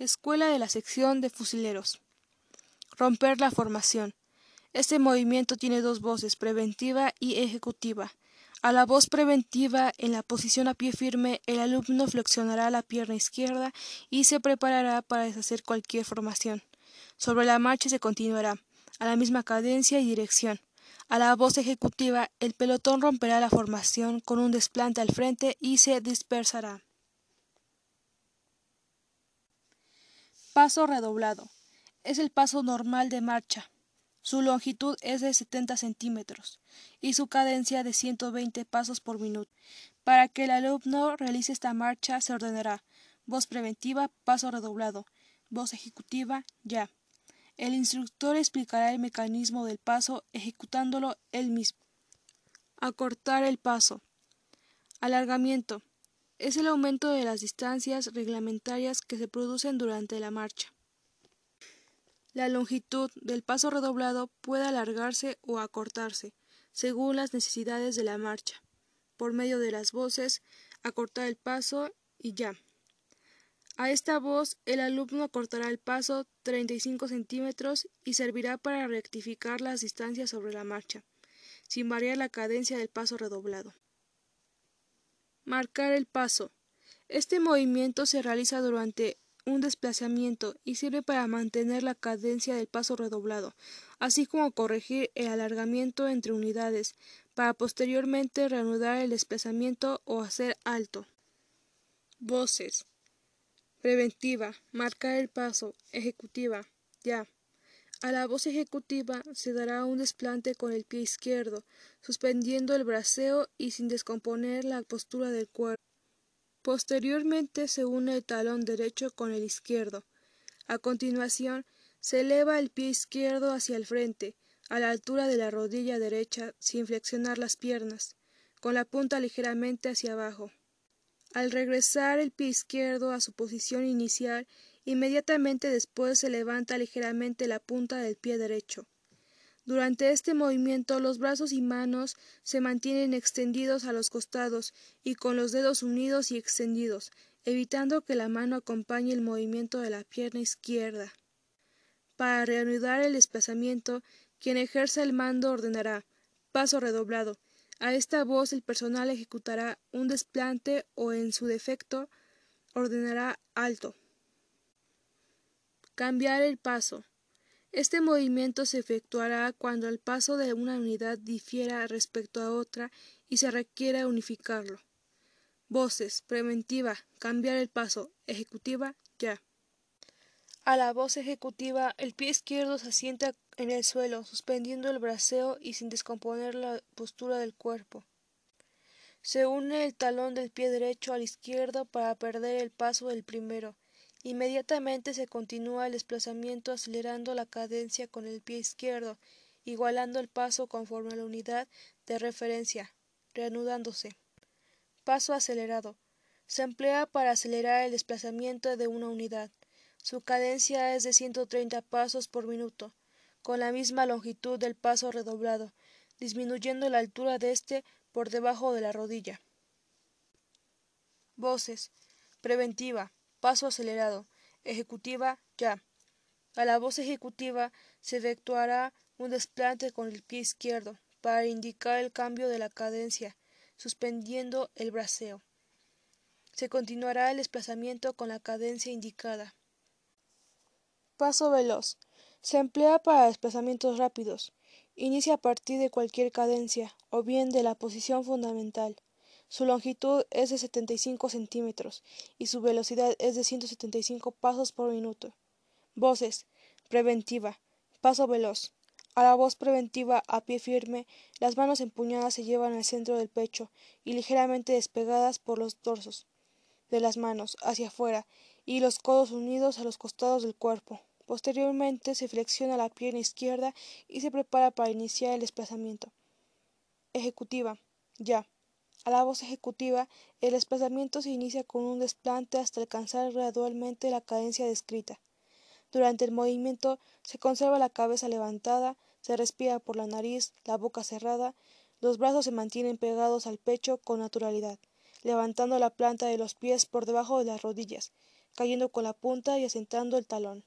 Escuela de la sección de fusileros. Romper la formación. Este movimiento tiene dos voces, preventiva y ejecutiva. A la voz preventiva, en la posición a pie firme, el alumno flexionará la pierna izquierda y se preparará para deshacer cualquier formación. Sobre la marcha se continuará, a la misma cadencia y dirección. A la voz ejecutiva, el pelotón romperá la formación con un desplante al frente y se dispersará. Paso redoblado. Es el paso normal de marcha. Su longitud es de 70 centímetros y su cadencia de 120 pasos por minuto. Para que el alumno realice esta marcha se ordenará voz preventiva, paso redoblado, voz ejecutiva, ya. El instructor explicará el mecanismo del paso ejecutándolo él mismo. Acortar el paso. Alargamiento. Es el aumento de las distancias reglamentarias que se producen durante la marcha. La longitud del paso redoblado puede alargarse o acortarse, según las necesidades de la marcha, por medio de las voces, acortar el paso y ya. A esta voz el alumno acortará el paso 35 centímetros y servirá para rectificar las distancias sobre la marcha, sin variar la cadencia del paso redoblado. Marcar el paso. Este movimiento se realiza durante un desplazamiento y sirve para mantener la cadencia del paso redoblado, así como corregir el alargamiento entre unidades, para posteriormente reanudar el desplazamiento o hacer alto. Voces. Preventiva. Marcar el paso. Ejecutiva. Ya. A la voz ejecutiva se dará un desplante con el pie izquierdo, suspendiendo el braceo y sin descomponer la postura del cuerpo. Posteriormente se une el talón derecho con el izquierdo. A continuación, se eleva el pie izquierdo hacia el frente, a la altura de la rodilla derecha, sin flexionar las piernas, con la punta ligeramente hacia abajo. Al regresar el pie izquierdo a su posición inicial, inmediatamente después se levanta ligeramente la punta del pie derecho. Durante este movimiento los brazos y manos se mantienen extendidos a los costados y con los dedos unidos y extendidos, evitando que la mano acompañe el movimiento de la pierna izquierda. Para reanudar el desplazamiento, quien ejerza el mando ordenará paso redoblado. A esta voz el personal ejecutará un desplante o en su defecto ordenará alto. Cambiar el paso. Este movimiento se efectuará cuando el paso de una unidad difiera respecto a otra y se requiera unificarlo. Voces. Preventiva. Cambiar el paso. Ejecutiva. Ya. A la voz ejecutiva, el pie izquierdo se asienta en el suelo, suspendiendo el braceo y sin descomponer la postura del cuerpo. Se une el talón del pie derecho al izquierdo para perder el paso del primero Inmediatamente se continúa el desplazamiento acelerando la cadencia con el pie izquierdo, igualando el paso conforme a la unidad de referencia, reanudándose. Paso acelerado. Se emplea para acelerar el desplazamiento de una unidad. Su cadencia es de 130 pasos por minuto, con la misma longitud del paso redoblado, disminuyendo la altura de éste por debajo de la rodilla. Voces. Preventiva. Paso acelerado. Ejecutiva ya. A la voz ejecutiva se efectuará un desplante con el pie izquierdo para indicar el cambio de la cadencia, suspendiendo el braceo. Se continuará el desplazamiento con la cadencia indicada. Paso veloz. Se emplea para desplazamientos rápidos. Inicia a partir de cualquier cadencia o bien de la posición fundamental. Su longitud es de 75 centímetros y su velocidad es de 175 pasos por minuto. Voces. Preventiva. Paso veloz. A la voz preventiva a pie firme, las manos empuñadas se llevan al centro del pecho y ligeramente despegadas por los torsos de las manos hacia afuera y los codos unidos a los costados del cuerpo. Posteriormente se flexiona la pierna izquierda y se prepara para iniciar el desplazamiento. Ejecutiva. Ya. A la voz ejecutiva, el desplazamiento se inicia con un desplante hasta alcanzar gradualmente la cadencia descrita. Durante el movimiento se conserva la cabeza levantada, se respira por la nariz, la boca cerrada, los brazos se mantienen pegados al pecho con naturalidad, levantando la planta de los pies por debajo de las rodillas. cayendo con la punta y asentando el talón.